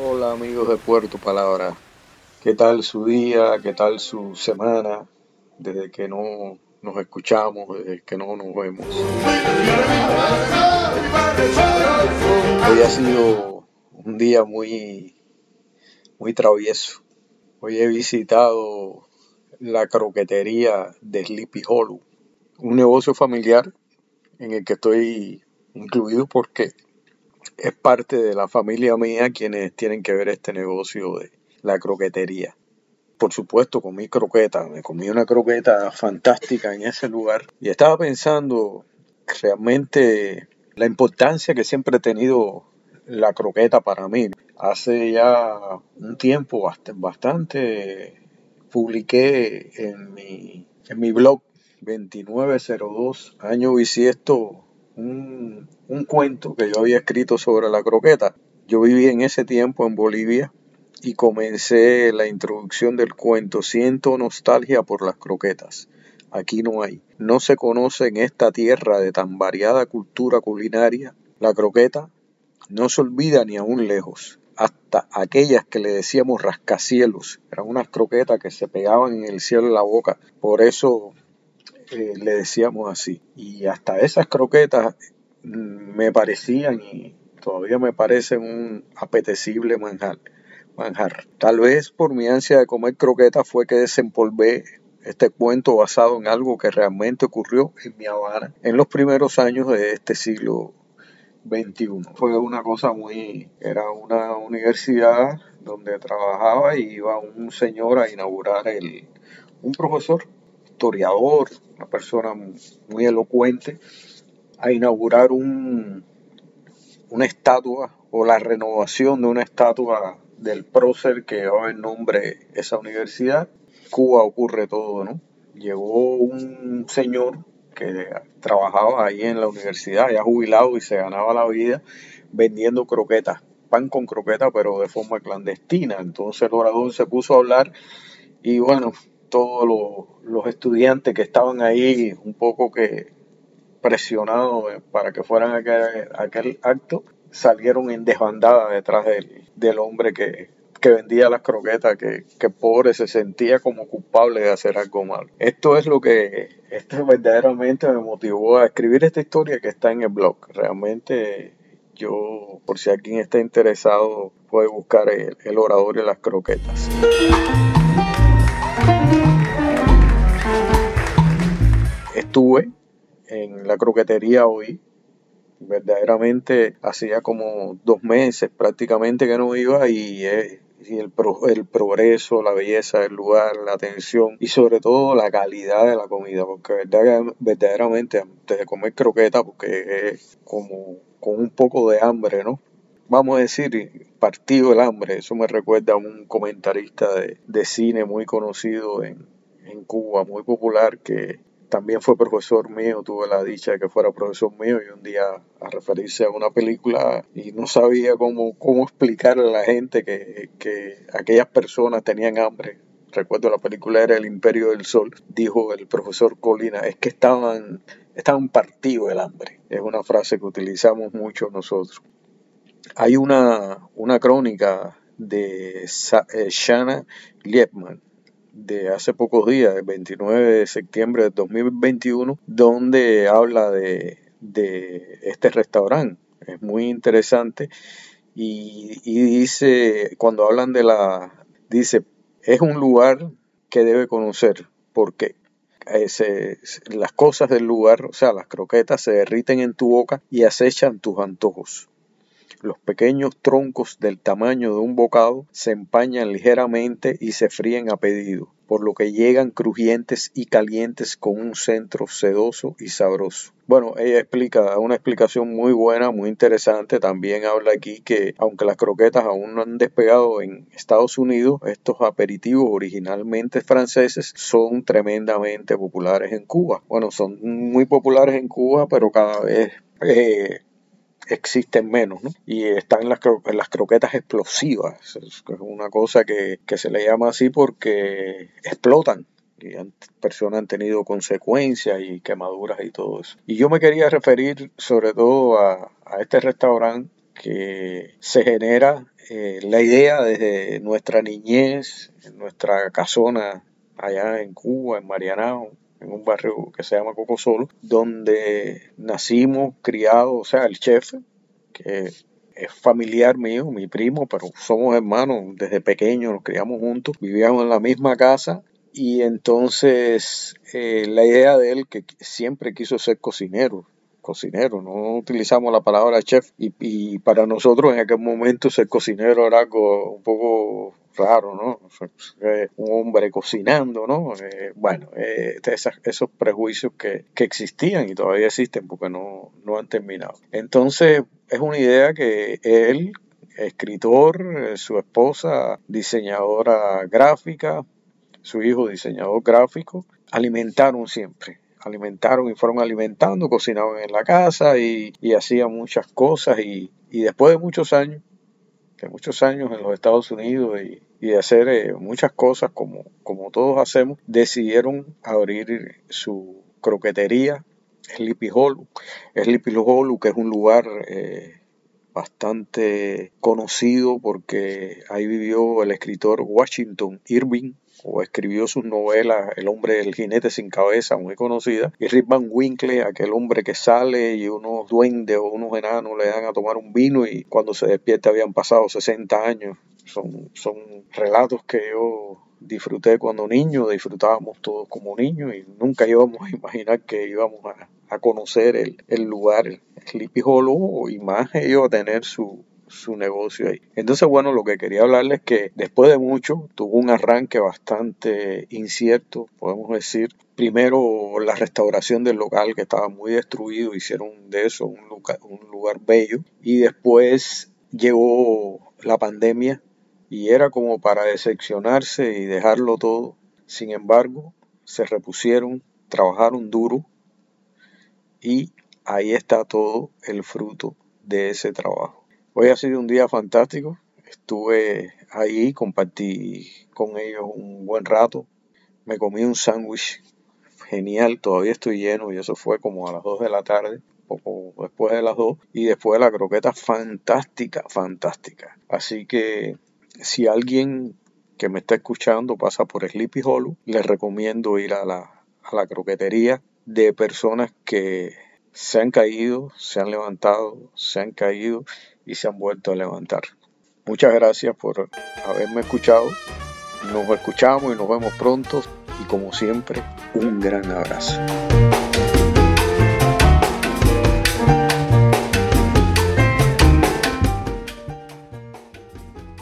Hola amigos de Puerto Palabra, ¿qué tal su día? ¿Qué tal su semana? Desde que no nos escuchamos, desde que no nos vemos. Hoy ha sido un día muy, muy travieso. Hoy he visitado la croquetería de Sleepy Hollow, un negocio familiar en el que estoy incluido porque es parte de la familia mía quienes tienen que ver este negocio de la croquetería. Por supuesto, comí croqueta, me comí una croqueta fantástica en ese lugar y estaba pensando realmente la importancia que siempre ha tenido la croqueta para mí. Hace ya un tiempo bastante publiqué en mi, en mi blog 2902 año bisiesto un, un cuento que yo había escrito sobre la croqueta. Yo viví en ese tiempo en Bolivia y comencé la introducción del cuento Siento nostalgia por las croquetas. Aquí no hay. No se conoce en esta tierra de tan variada cultura culinaria. La croqueta no se olvida ni aún lejos. Hasta aquellas que le decíamos rascacielos. Eran unas croquetas que se pegaban en el cielo en la boca. Por eso le decíamos así. Y hasta esas croquetas me parecían y todavía me parecen un apetecible manjar. manjar. Tal vez por mi ansia de comer croquetas fue que desempolvé este cuento basado en algo que realmente ocurrió en mi Habana en los primeros años de este siglo XXI. Fue una cosa muy... Era una universidad donde trabajaba y iba un señor a inaugurar el... un profesor historiador, una persona muy elocuente, a inaugurar un, una estatua o la renovación de una estatua del prócer que llevaba el nombre esa universidad. Cuba ocurre todo, ¿no? Llegó un señor que trabajaba ahí en la universidad, ya jubilado y se ganaba la vida vendiendo croquetas, pan con croquetas, pero de forma clandestina. Entonces el orador se puso a hablar y bueno, todos los, estudiantes que estaban ahí un poco que presionados para que fueran a aquel, acto, salieron en desbandada detrás del, hombre que, vendía las croquetas, que, que, pobre se sentía como culpable de hacer algo malo. Esto es lo que esto verdaderamente me motivó a escribir esta historia que está en el blog. Realmente yo, por si alguien está interesado, puede buscar el, el orador de las croquetas. Estuve en la croquetería hoy. Verdaderamente hacía como dos meses prácticamente que no iba y, eh, el, el, progreso, la belleza del lugar, la atención y sobre todo la calidad de la comida, porque verdaderamente antes de comer croqueta, porque es como con un poco de hambre, ¿no? vamos a decir, partido el hambre. Eso me recuerda a un comentarista de, cine muy conocido en, Cuba, muy popular, que también fue profesor mío, tuve la dicha de que fuera profesor mío y un día a referirse a una película y no sabía cómo, cómo explicarle a la gente que, que aquellas personas tenían hambre. Recuerdo la película era El Imperio del Sol, dijo el profesor Colina, es que estaban, estaban partidos el hambre. Es una frase que utilizamos mucho nosotros. Hay una, una crónica de eh, Shana Liebman de hace pocos días, el 29 de septiembre de 2021, donde habla de, este restaurante. Es muy interesante y, y, dice, cuando hablan de la, dice, es un lugar que debe conocer porque las cosas del lugar, o sea, las croquetas se derriten en tu boca y acechan tus antojos. Los pequeños troncos del tamaño de un bocado se empañan ligeramente y se fríen a pedido, por lo que llegan crujientes y calientes con un centro sedoso y sabroso. Bueno, ella explica una explicación muy buena, muy interesante. También habla aquí que aunque las croquetas aún no han despegado en Estados Unidos, estos aperitivos originalmente franceses son tremendamente populares en Cuba. Bueno, son muy populares en Cuba, pero cada vez eh, existen menos, ¿no? Y están las, las croquetas explosivas, es una cosa que, se le llama así porque explotan y personas han tenido consecuencias y quemaduras y todo eso. Y yo me quería referir sobre todo a, a este restaurante que se genera eh, la idea desde nuestra niñez, en nuestra casona allá en Cuba, en Marianao, en un barrio que se llama Cocosolo, donde nacimos, criados, o sea, el chef, que es familiar mío, mi primo, pero somos hermanos desde pequeños, nos criamos juntos, vivíamos en la misma casa y entonces eh, la idea de él que siempre quiso ser cocinero, cocinero, no utilizamos la palabra chef y, para nosotros en aquel momento ser cocinero era algo un poco raro, ¿no? Un hombre cocinando, ¿no? Eh, bueno, eh, esos prejuicios que, que, existían y todavía existen porque no, no han terminado. Entonces, es una idea que él, escritor, su esposa, diseñadora gráfica, su hijo, diseñador gráfico, alimentaron siempre alimentaron y fueron alimentando, cocinaban en la casa y, hacían muchas cosas y, después de muchos años, de muchos años en los Estados Unidos y, de hacer eh, muchas cosas como, como todos hacemos, decidieron abrir su croquetería Sleepy Hollow. Sleepy Hollow, que es un lugar eh, bastante conocido porque ahí vivió el escritor Washington Irving, o escribió sus novelas El hombre del jinete sin cabeza, muy conocida, y Rip Van Winkle, aquel hombre que sale y unos duendes o unos enanos le dan a tomar un vino y cuando se despierta habían pasado 60 años. Son, son relatos que yo disfruté cuando niño, disfrutábamos todos como niños y nunca íbamos a imaginar que íbamos a, conocer el, el lugar, Sleepy Hollow, y más ellos a tener su, su negocio ahí. Entonces, bueno, lo que quería hablarles es que después de mucho tuvo un arranque bastante incierto, podemos decir. Primero la restauración del local que estaba muy destruido, hicieron de eso un lugar, un lugar bello. Y después llegó la pandemia y era como para decepcionarse y dejarlo todo. Sin embargo, se repusieron, trabajaron duro y ahí está todo el fruto de ese trabajo. Hoy ha sido un día fantástico. Estuve ahí, compartí con ellos un buen rato. Me comí un sándwich genial, todavía estoy lleno y eso fue como a las 2 de la tarde, poco después de las 2. Y después la croqueta fantástica, fantástica. Así que si alguien que me está escuchando pasa por Sleepy Hollow, les recomiendo ir a la, a la croquetería de personas que se han caído, se han levantado, se han caído y se han vuelto a levantar. Muchas gracias por haberme escuchado. Nos escuchamos y nos vemos pronto y como siempre, un gran abrazo.